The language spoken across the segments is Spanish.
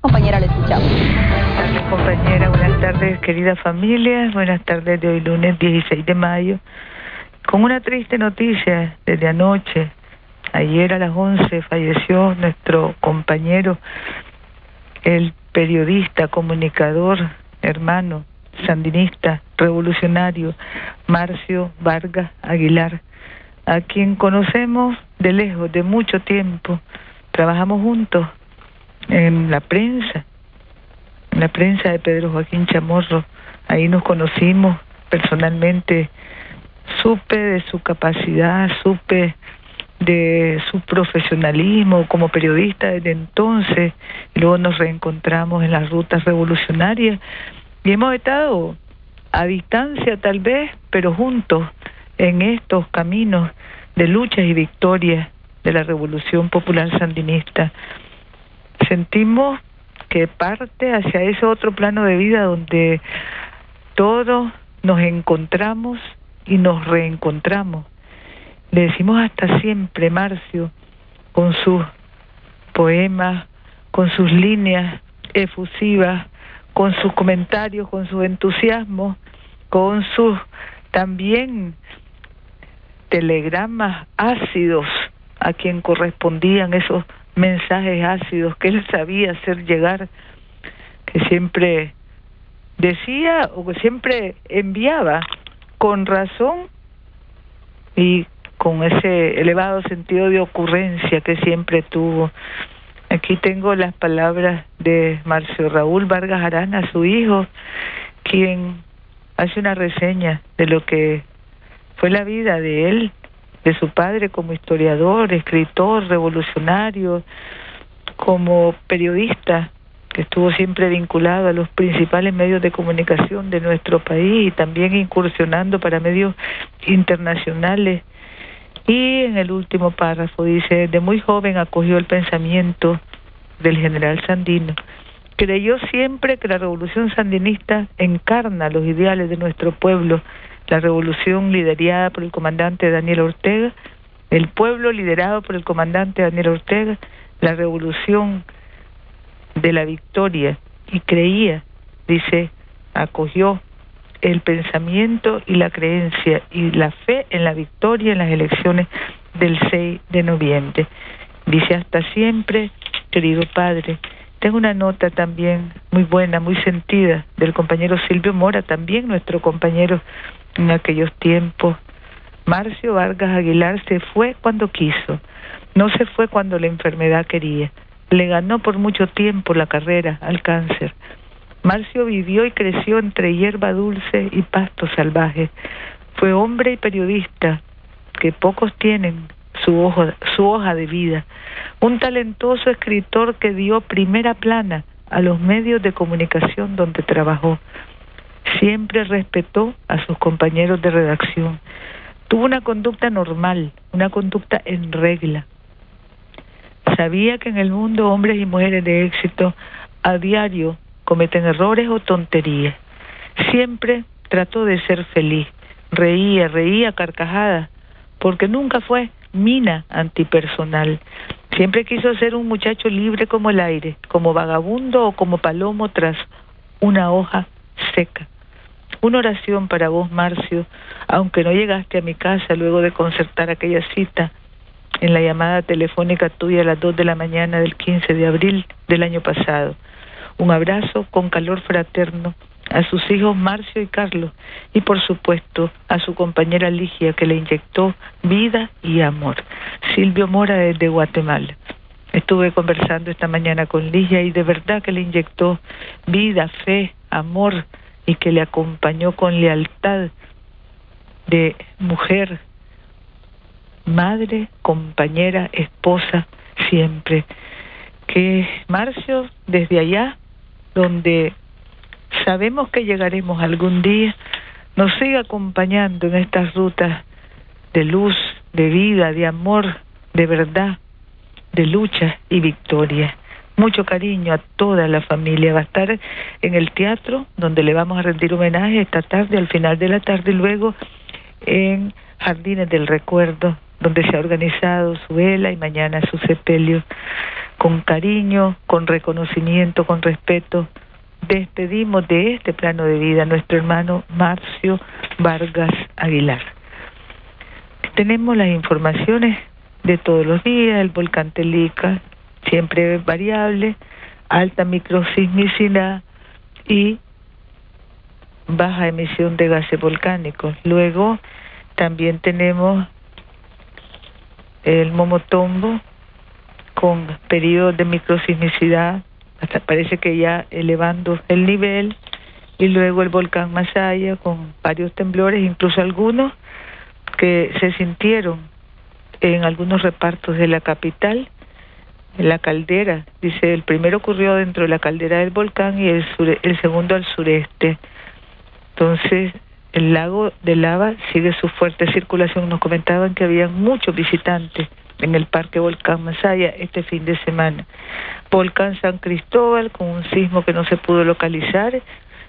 Compañera, le escuchamos. Buenas tardes, compañera. Buenas tardes, querida familia. Buenas tardes de hoy lunes 16 de mayo. Con una triste noticia desde anoche. Ayer a las 11 falleció nuestro compañero, el periodista, comunicador, hermano, sandinista, revolucionario, Marcio Vargas Aguilar, a quien conocemos de lejos, de mucho tiempo. Trabajamos juntos en la prensa, en la prensa de Pedro Joaquín Chamorro. Ahí nos conocimos personalmente. Supe de su capacidad, supe de su profesionalismo como periodista desde entonces. Y luego nos reencontramos en las rutas revolucionarias y hemos estado a distancia tal vez, pero juntos en estos caminos de luchas y victorias de la revolución popular sandinista sentimos que parte hacia ese otro plano de vida donde todos nos encontramos y nos reencontramos. Le decimos hasta siempre, Marcio, con sus poemas, con sus líneas efusivas, con sus comentarios, con su entusiasmo, con sus también telegramas ácidos a quien correspondían esos mensajes ácidos que él sabía hacer llegar, que siempre decía o que siempre enviaba con razón y con ese elevado sentido de ocurrencia que siempre tuvo. Aquí tengo las palabras de Marcio Raúl Vargas Arana, su hijo, quien hace una reseña de lo que fue la vida de él de su padre como historiador, escritor, revolucionario, como periodista, que estuvo siempre vinculado a los principales medios de comunicación de nuestro país y también incursionando para medios internacionales. Y en el último párrafo dice, de muy joven acogió el pensamiento del general Sandino. Creyó siempre que la revolución sandinista encarna los ideales de nuestro pueblo la revolución liderada por el comandante Daniel Ortega, el pueblo liderado por el comandante Daniel Ortega, la revolución de la victoria y creía, dice, acogió el pensamiento y la creencia y la fe en la victoria en las elecciones del 6 de noviembre. Dice hasta siempre, querido padre, tengo una nota también muy buena, muy sentida del compañero Silvio Mora, también nuestro compañero en aquellos tiempos. Marcio Vargas Aguilar se fue cuando quiso, no se fue cuando la enfermedad quería. Le ganó por mucho tiempo la carrera al cáncer. Marcio vivió y creció entre hierba dulce y pasto salvaje. Fue hombre y periodista, que pocos tienen su, su hoja de vida. Un talentoso escritor que dio primera plana a los medios de comunicación donde trabajó siempre respetó a sus compañeros de redacción. Tuvo una conducta normal, una conducta en regla. Sabía que en el mundo hombres y mujeres de éxito a diario cometen errores o tonterías. Siempre trató de ser feliz. Reía, reía carcajada, porque nunca fue mina antipersonal. Siempre quiso ser un muchacho libre como el aire, como vagabundo o como palomo tras una hoja seca. Una oración para vos, Marcio, aunque no llegaste a mi casa luego de concertar aquella cita en la llamada telefónica tuya a las 2 de la mañana del 15 de abril del año pasado. Un abrazo con calor fraterno a sus hijos Marcio y Carlos y por supuesto a su compañera Ligia que le inyectó vida y amor. Silvio Mora desde Guatemala. Estuve conversando esta mañana con Ligia y de verdad que le inyectó vida, fe, amor, y que le acompañó con lealtad de mujer, madre, compañera, esposa, siempre. Que Marcio, desde allá, donde sabemos que llegaremos algún día, nos siga acompañando en estas rutas de luz, de vida, de amor, de verdad, de lucha y victoria mucho cariño a toda la familia. Va a estar en el teatro donde le vamos a rendir homenaje esta tarde, al final de la tarde, y luego en Jardines del Recuerdo, donde se ha organizado su vela y mañana su sepelio. Con cariño, con reconocimiento, con respeto, despedimos de este plano de vida a nuestro hermano Marcio Vargas Aguilar. Tenemos las informaciones de todos los días, el volcán Telica, siempre variable, alta microsismicidad y baja emisión de gases volcánicos. Luego también tenemos el Momotombo con periodos de microsismicidad, hasta parece que ya elevando el nivel, y luego el volcán Masaya con varios temblores, incluso algunos que se sintieron en algunos repartos de la capital, la caldera, dice, el primero ocurrió dentro de la caldera del volcán y el, el segundo al sureste. Entonces, el lago de lava sigue su fuerte circulación. Nos comentaban que había muchos visitantes en el Parque Volcán Masaya este fin de semana. Volcán San Cristóbal con un sismo que no se pudo localizar,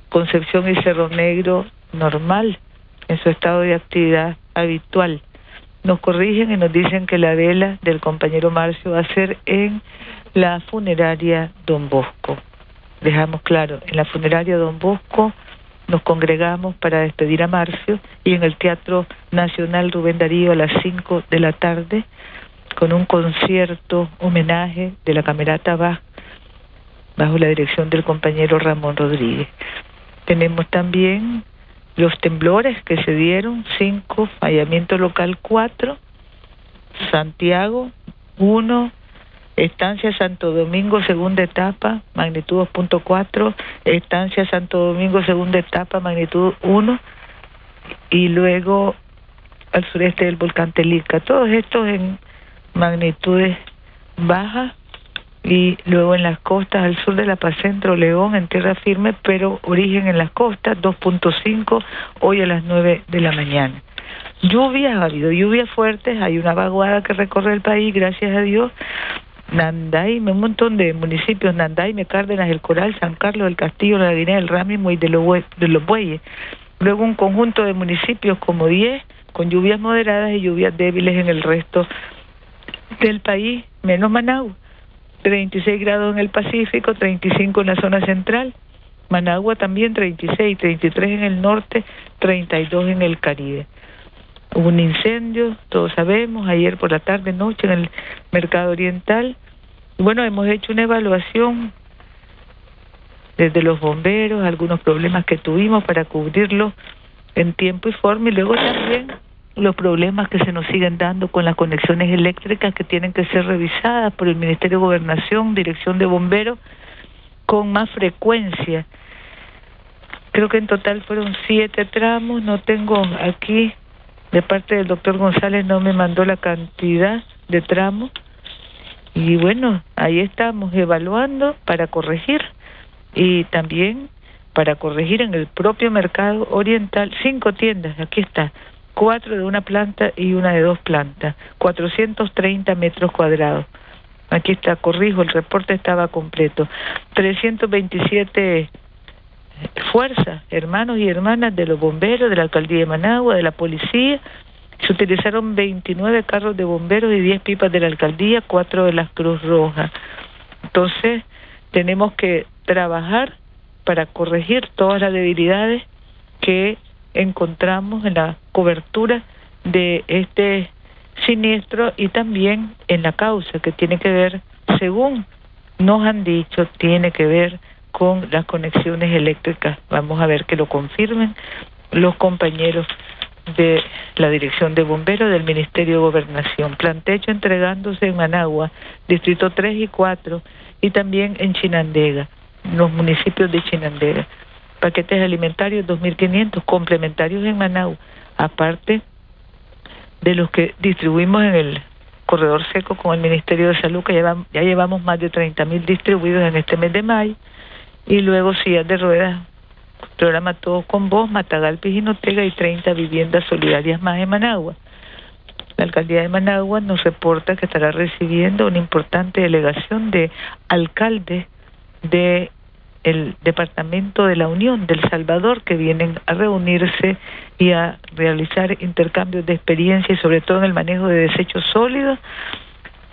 Concepción y Cerro Negro normal en su estado de actividad habitual. Nos corrigen y nos dicen que la vela del compañero Marcio va a ser en la funeraria Don Bosco. Dejamos claro, en la funeraria Don Bosco nos congregamos para despedir a Marcio y en el Teatro Nacional Rubén Darío a las 5 de la tarde con un concierto homenaje de la Camerata Bach bajo la dirección del compañero Ramón Rodríguez. Tenemos también los temblores que se dieron, 5, fallamiento local 4, Santiago 1, Estancia Santo Domingo, segunda etapa, magnitud 2.4, Estancia Santo Domingo, segunda etapa, magnitud 1, y luego al sureste del volcán Telica. Todos estos en magnitudes bajas y luego en las costas al sur de la Paz Centro León en tierra firme, pero origen en las costas 2.5 hoy a las 9 de la mañana. Lluvias, ha habido lluvias fuertes, hay una vaguada que recorre el país, gracias a Dios. Nandaime, un montón de municipios, Nandaime, Cárdenas, El Coral, San Carlos, El Castillo, La Guinea, El Rámimo y de los, de los Bueyes. Luego un conjunto de municipios como 10, con lluvias moderadas y lluvias débiles en el resto del país, menos Managua. 36 grados en el Pacífico, 35 en la zona central. Managua también 36, 33 en el norte, 32 en el Caribe. Hubo un incendio, todos sabemos, ayer por la tarde, noche en el mercado oriental. Bueno, hemos hecho una evaluación desde los bomberos, algunos problemas que tuvimos para cubrirlo en tiempo y forma y luego también los problemas que se nos siguen dando con las conexiones eléctricas que tienen que ser revisadas por el Ministerio de Gobernación, Dirección de Bomberos, con más frecuencia. Creo que en total fueron siete tramos, no tengo aquí, de parte del doctor González no me mandó la cantidad de tramos. Y bueno, ahí estamos evaluando para corregir y también para corregir en el propio mercado oriental cinco tiendas, aquí está, cuatro de una planta y una de dos plantas, 430 metros cuadrados. Aquí está, corrijo, el reporte estaba completo. 327 fuerzas, hermanos y hermanas de los bomberos, de la alcaldía de Managua, de la policía. Se utilizaron 29 carros de bomberos y 10 pipas de la alcaldía, cuatro de las Cruz Roja. Entonces, tenemos que trabajar para corregir todas las debilidades que encontramos en la cobertura de este siniestro y también en la causa que tiene que ver, según nos han dicho, tiene que ver con las conexiones eléctricas. Vamos a ver que lo confirmen los compañeros de la Dirección de Bomberos del Ministerio de Gobernación. Plantecho entregándose en Managua, Distrito 3 y 4, y también en Chinandega, los municipios de Chinandega paquetes alimentarios 2.500 complementarios en Manau, aparte de los que distribuimos en el corredor seco con el Ministerio de Salud, que ya llevamos más de 30.000 distribuidos en este mes de mayo, y luego sillas de ruedas, programa Todos con Vos, Matagalpa y Jinotega y 30 viviendas solidarias más en Managua. La alcaldía de Managua nos reporta que estará recibiendo una importante delegación de alcaldes de el Departamento de la Unión del Salvador que vienen a reunirse y a realizar intercambios de experiencia y sobre todo en el manejo de desechos sólidos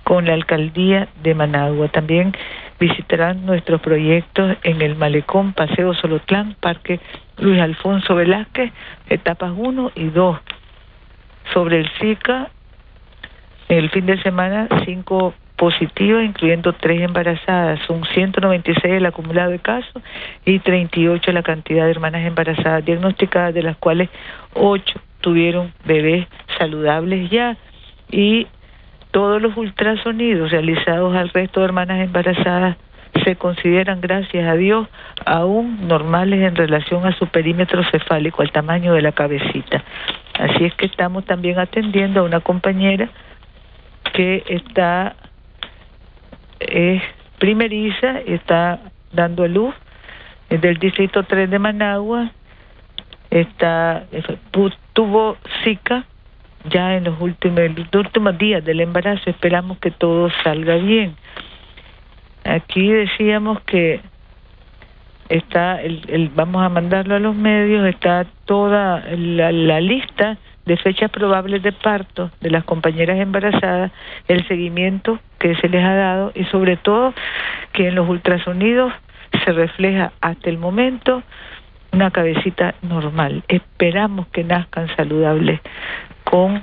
con la alcaldía de Managua. También visitarán nuestros proyectos en el Malecón, Paseo Solotlán, Parque Luis Alfonso Velázquez, etapas 1 y 2. Sobre el SICA, el fin de semana, cinco positivas, incluyendo tres embarazadas. Son 196 el acumulado de casos y 38 la cantidad de hermanas embarazadas diagnosticadas, de las cuales 8 tuvieron bebés saludables ya y todos los ultrasonidos realizados al resto de hermanas embarazadas se consideran, gracias a Dios, aún normales en relación a su perímetro cefálico, al tamaño de la cabecita. Así es que estamos también atendiendo a una compañera que está es primeriza, está dando a luz, es del distrito 3 de Managua, está tuvo Zika ya en los últimos, últimos días del embarazo, esperamos que todo salga bien. Aquí decíamos que está el, el vamos a mandarlo a los medios, está toda la lista de fechas probables de parto de las compañeras embarazadas, el seguimiento que se les ha dado y sobre todo que en los ultrasonidos se refleja hasta el momento una cabecita normal. Esperamos que nazcan saludables con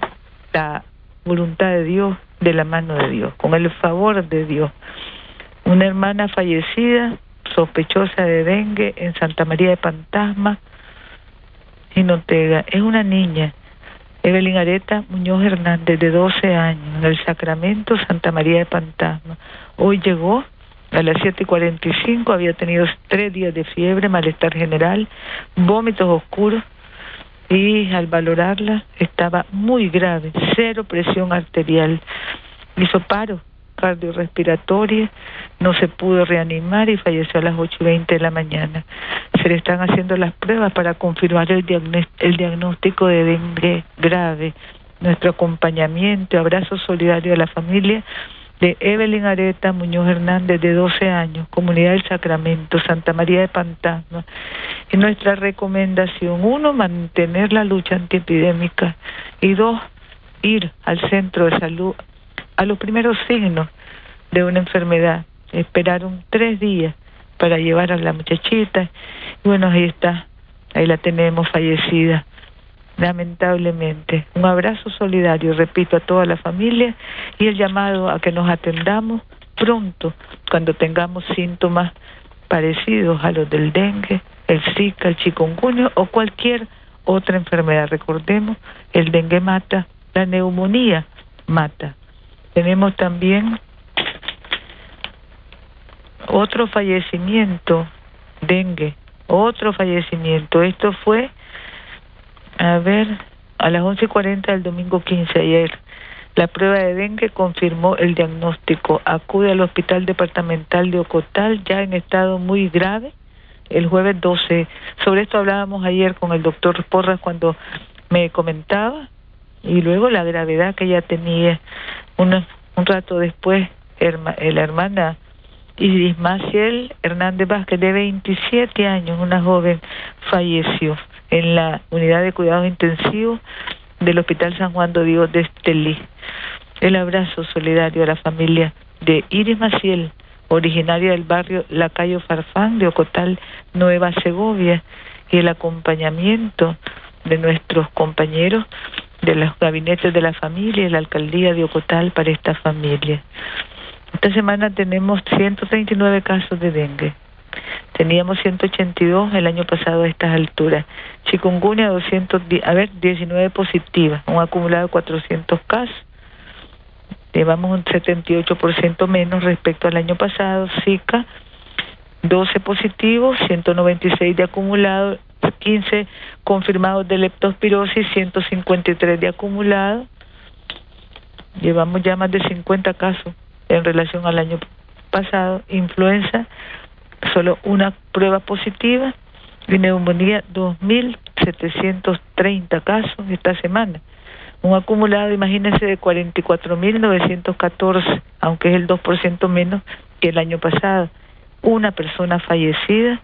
la voluntad de Dios, de la mano de Dios, con el favor de Dios. Una hermana fallecida, sospechosa de dengue en Santa María de Pantasma, en Ortega, es una niña Evelyn Areta Muñoz Hernández, de 12 años, en el Sacramento Santa María de Pantasma. Hoy llegó a las 7 y 45, había tenido tres días de fiebre, malestar general, vómitos oscuros y al valorarla estaba muy grave, cero presión arterial. Hizo paro cardiorrespiratoria, no se pudo reanimar y falleció a las 8 y 20 de la mañana. Se le están haciendo las pruebas para confirmar el, el diagnóstico de dengue grave. Nuestro acompañamiento abrazo solidario a la familia de Evelyn Areta Muñoz Hernández, de 12 años, Comunidad del Sacramento, Santa María de Pantasma. Y nuestra recomendación, uno, mantener la lucha antiepidémica y dos, ir al centro de salud a los primeros signos de una enfermedad. Esperaron tres días para llevar a la muchachita. Y bueno, ahí está, ahí la tenemos fallecida, lamentablemente. Un abrazo solidario, repito, a toda la familia y el llamado a que nos atendamos pronto cuando tengamos síntomas parecidos a los del dengue, el zika, el chikungunya o cualquier otra enfermedad. Recordemos, el dengue mata, la neumonía mata. Tenemos también otro fallecimiento, dengue, otro fallecimiento. Esto fue, a ver, a las 11.40 del domingo 15 ayer. La prueba de dengue confirmó el diagnóstico. Acude al Hospital Departamental de Ocotal ya en estado muy grave el jueves 12. Sobre esto hablábamos ayer con el doctor Porras cuando me comentaba y luego la gravedad que ella tenía. Una, un rato después, la hermana Iris Maciel Hernández Vázquez, de 27 años, una joven, falleció en la unidad de cuidados intensivos del Hospital San Juan de Dios de Estelí. El abrazo solidario a la familia de Iris Maciel, originaria del barrio Lacayo Farfán de Ocotal, Nueva Segovia, y el acompañamiento de nuestros compañeros de los gabinetes de la familia y la alcaldía de Ocotal para esta familia. Esta semana tenemos 139 casos de dengue. Teníamos 182 el año pasado a estas alturas. Chikungunya 200, a ver, 19 positivas, un acumulado de 400 casos. Llevamos un 78% menos respecto al año pasado. Zika 12 positivos, 196 de acumulado, 15 confirmados de leptospirosis, 153 de acumulado. Llevamos ya más de 50 casos en relación al año pasado. Influenza, solo una prueba positiva. Y neumonía, 2.730 casos esta semana. Un acumulado, imagínense, de 44.914, aunque es el 2% menos que el año pasado. Una persona fallecida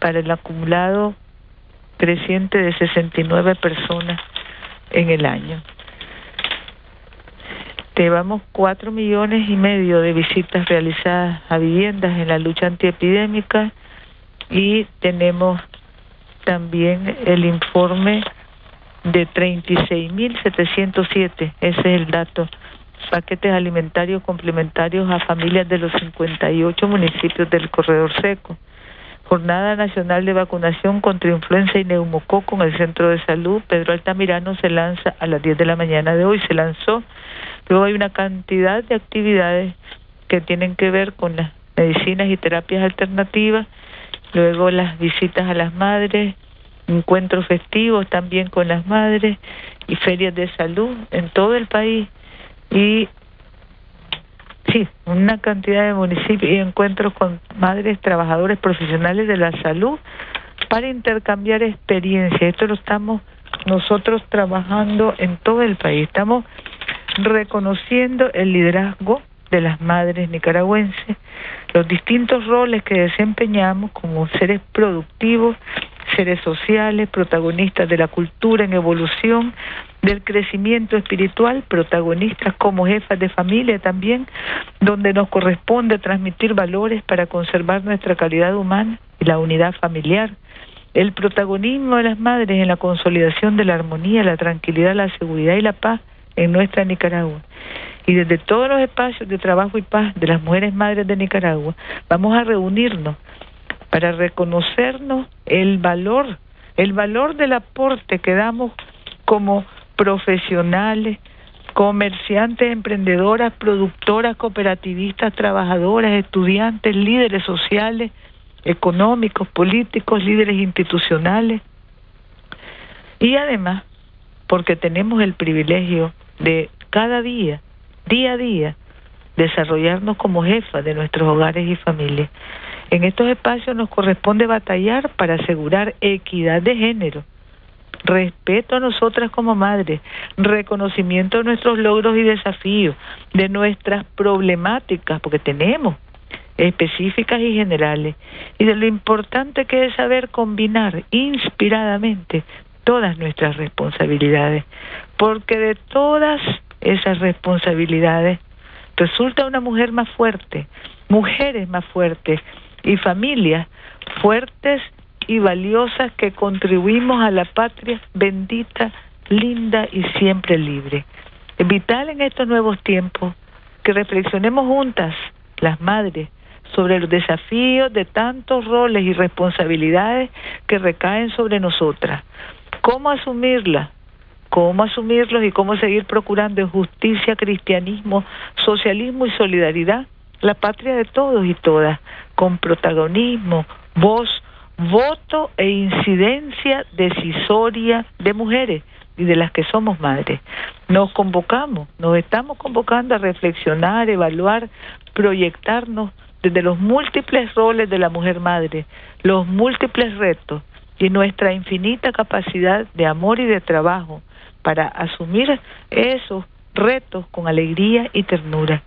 para el acumulado creciente de 69 personas en el año. Llevamos cuatro millones y medio de visitas realizadas a viviendas en la lucha antiepidémica y tenemos también el informe de 36.707, ese es el dato, paquetes alimentarios complementarios a familias de los 58 municipios del Corredor Seco. Jornada Nacional de Vacunación contra Influenza y Neumococo en el Centro de Salud. Pedro Altamirano se lanza a las 10 de la mañana de hoy, se lanzó. Luego hay una cantidad de actividades que tienen que ver con las medicinas y terapias alternativas, luego las visitas a las madres, encuentros festivos también con las madres y ferias de salud en todo el país y sí, una cantidad de municipios y encuentros con madres trabajadores profesionales de la salud para intercambiar experiencias. Esto lo estamos nosotros trabajando en todo el país. Estamos reconociendo el liderazgo de las madres nicaragüenses, los distintos roles que desempeñamos como seres productivos, seres sociales, protagonistas de la cultura en evolución, del crecimiento espiritual, protagonistas como jefas de familia también, donde nos corresponde transmitir valores para conservar nuestra calidad humana y la unidad familiar. El protagonismo de las madres en la consolidación de la armonía, la tranquilidad, la seguridad y la paz en nuestra Nicaragua. Y desde todos los espacios de trabajo y paz de las mujeres madres de Nicaragua, vamos a reunirnos para reconocernos el valor, el valor del aporte que damos como profesionales, comerciantes, emprendedoras, productoras, cooperativistas, trabajadoras, estudiantes, líderes sociales, económicos, políticos, líderes institucionales. Y además, porque tenemos el privilegio de cada día, día a día, desarrollarnos como jefas de nuestros hogares y familias. En estos espacios nos corresponde batallar para asegurar equidad de género, respeto a nosotras como madres, reconocimiento de nuestros logros y desafíos, de nuestras problemáticas, porque tenemos específicas y generales, y de lo importante que es saber combinar inspiradamente todas nuestras responsabilidades, porque de todas esas responsabilidades resulta una mujer más fuerte, mujeres más fuertes y familias fuertes y valiosas que contribuimos a la patria bendita, linda y siempre libre. Es vital en estos nuevos tiempos que reflexionemos juntas, las madres, sobre los desafíos de tantos roles y responsabilidades que recaen sobre nosotras. ¿Cómo asumirlas? ¿Cómo asumirlos y cómo seguir procurando justicia, cristianismo, socialismo y solidaridad? La patria de todos y todas, con protagonismo, voz, voto e incidencia decisoria de mujeres y de las que somos madres. Nos convocamos, nos estamos convocando a reflexionar, evaluar, proyectarnos desde los múltiples roles de la mujer madre, los múltiples retos y nuestra infinita capacidad de amor y de trabajo para asumir esos retos con alegría y ternura.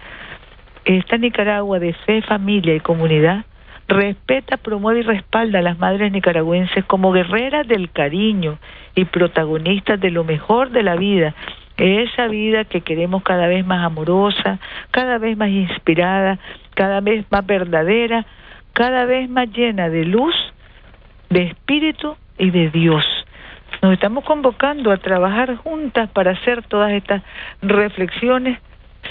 Esta Nicaragua de fe, familia y comunidad respeta, promueve y respalda a las madres nicaragüenses como guerreras del cariño y protagonistas de lo mejor de la vida, esa vida que queremos cada vez más amorosa, cada vez más inspirada, cada vez más verdadera, cada vez más llena de luz, de espíritu y de Dios. Nos estamos convocando a trabajar juntas para hacer todas estas reflexiones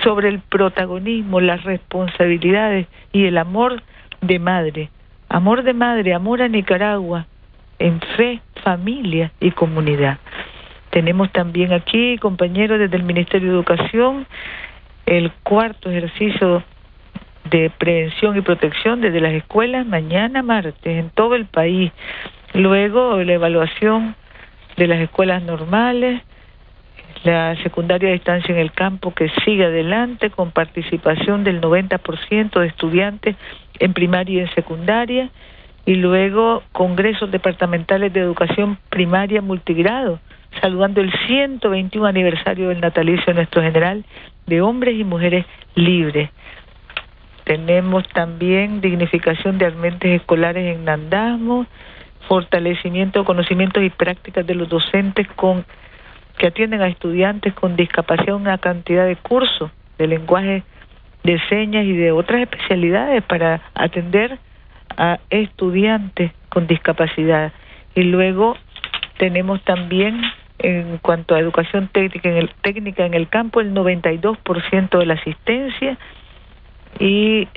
sobre el protagonismo, las responsabilidades y el amor de madre, amor de madre, amor a Nicaragua, en fe, familia y comunidad. Tenemos también aquí, compañeros desde el Ministerio de Educación, el cuarto ejercicio de prevención y protección desde las escuelas mañana martes en todo el país. Luego la evaluación de las escuelas normales, la secundaria de distancia en el campo que sigue adelante con participación del 90% de estudiantes en primaria y en secundaria, y luego congresos departamentales de educación primaria multigrado, saludando el 121 aniversario del natalicio de nuestro general de hombres y mujeres libres. tenemos también dignificación de ambientes escolares en Nandasmo, fortalecimiento de conocimientos y prácticas de los docentes con que atienden a estudiantes con discapacidad, una cantidad de cursos de lenguaje de señas y de otras especialidades para atender a estudiantes con discapacidad. Y luego tenemos también en cuanto a educación técnica en el, técnica en el campo el 92% de la asistencia y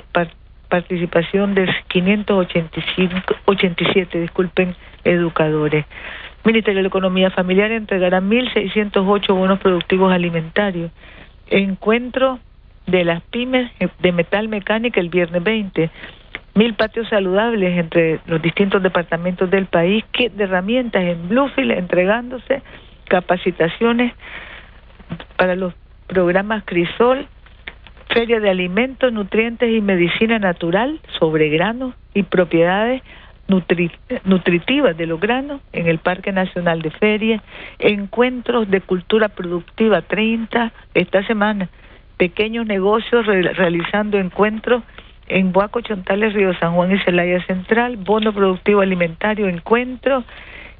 participación de 585 87 disculpen educadores Ministerio de Economía Familiar entregará 1.608 bonos productivos alimentarios. Encuentro de las pymes de metal mecánica el viernes 20. Mil patios saludables entre los distintos departamentos del país, kit de herramientas en Bluefield entregándose, capacitaciones para los programas Crisol, Feria de Alimentos, Nutrientes y Medicina Natural sobre granos y propiedades nutritivas de los granos en el Parque Nacional de Feria, encuentros de cultura productiva 30 esta semana, pequeños negocios realizando encuentros en Boaco, Chontales, Río San Juan y Celaya Central, bono productivo alimentario, encuentro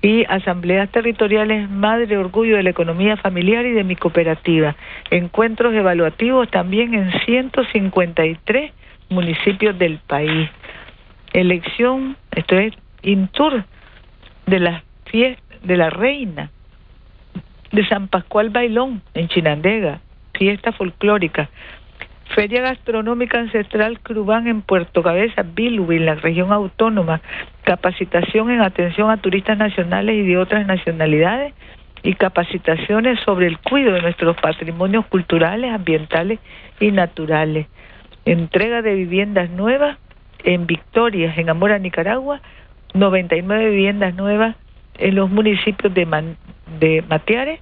y asambleas territoriales Madre Orgullo de la Economía Familiar y de mi cooperativa. Encuentros evaluativos también en 153 municipios del país elección, esto es Intur, de la fiesta, de la reina de San Pascual Bailón en Chinandega, fiesta folclórica. Feria Gastronómica Ancestral Crubán en Puerto Cabeza, Bilwi, en la región autónoma. Capacitación en atención a turistas nacionales y de otras nacionalidades y capacitaciones sobre el cuidado de nuestros patrimonios culturales, ambientales y naturales. Entrega de viviendas nuevas en Victoria, en Amora, Nicaragua, 99 viviendas nuevas en los municipios de, Man, de Matiare,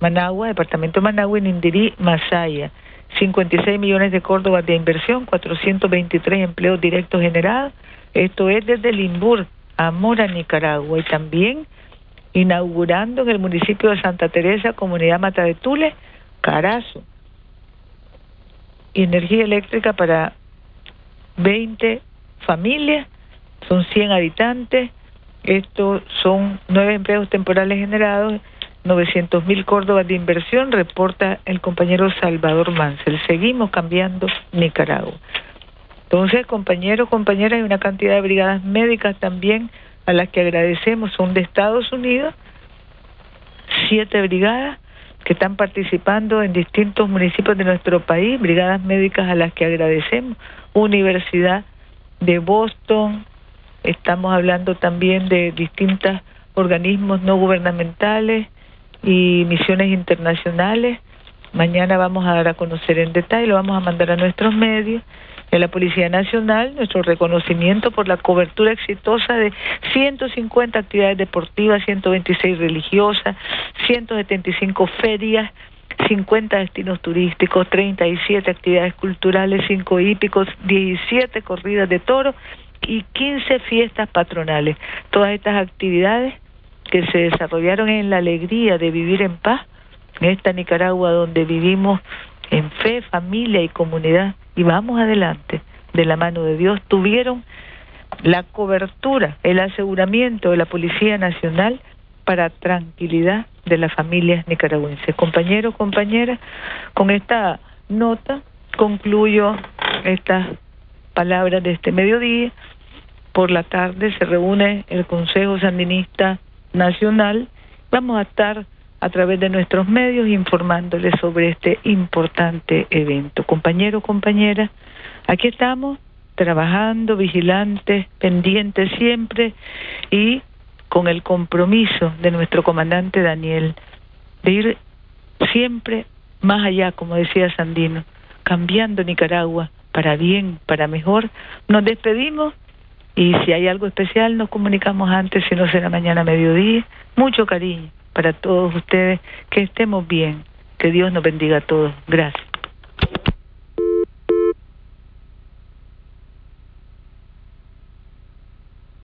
Managua, departamento de Managua y Nindirí, Masaya. 56 millones de Córdoba de inversión, 423 empleos directos generados. Esto es desde Limbur, Amora, Nicaragua. Y también inaugurando en el municipio de Santa Teresa, comunidad Mata de Tule, Carazo. Energía eléctrica para 20 familias, son 100 habitantes, estos son nueve empleos temporales generados, 900 mil córdobas de inversión, reporta el compañero Salvador Mansell. Seguimos cambiando Nicaragua. Entonces, compañeros, compañeras, hay una cantidad de brigadas médicas también a las que agradecemos, son de Estados Unidos, siete brigadas que están participando en distintos municipios de nuestro país, brigadas médicas a las que agradecemos, Universidad de Boston, estamos hablando también de distintos organismos no gubernamentales y misiones internacionales. Mañana vamos a dar a conocer en detalle, lo vamos a mandar a nuestros medios de la Policía Nacional nuestro reconocimiento por la cobertura exitosa de 150 actividades deportivas, 126 religiosas, 175 ferias, 50 destinos turísticos, 37 actividades culturales, 5 hípicos, 17 corridas de toro y 15 fiestas patronales. Todas estas actividades que se desarrollaron en la alegría de vivir en paz, en esta Nicaragua donde vivimos en fe, familia y comunidad, y vamos adelante de la mano de Dios, tuvieron la cobertura, el aseguramiento de la Policía Nacional para tranquilidad de las familias nicaragüenses. Compañeros, compañeras, con esta nota concluyo estas palabras de este mediodía. Por la tarde se reúne el Consejo Sandinista Nacional. Vamos a estar a través de nuestros medios informándoles sobre este importante evento. Compañeros, compañeras, aquí estamos trabajando, vigilantes, pendientes siempre y con el compromiso de nuestro comandante Daniel de ir siempre más allá, como decía Sandino, cambiando Nicaragua para bien, para mejor. Nos despedimos y si hay algo especial nos comunicamos antes, si no será mañana a mediodía. Mucho cariño para todos ustedes, que estemos bien, que Dios nos bendiga a todos. Gracias.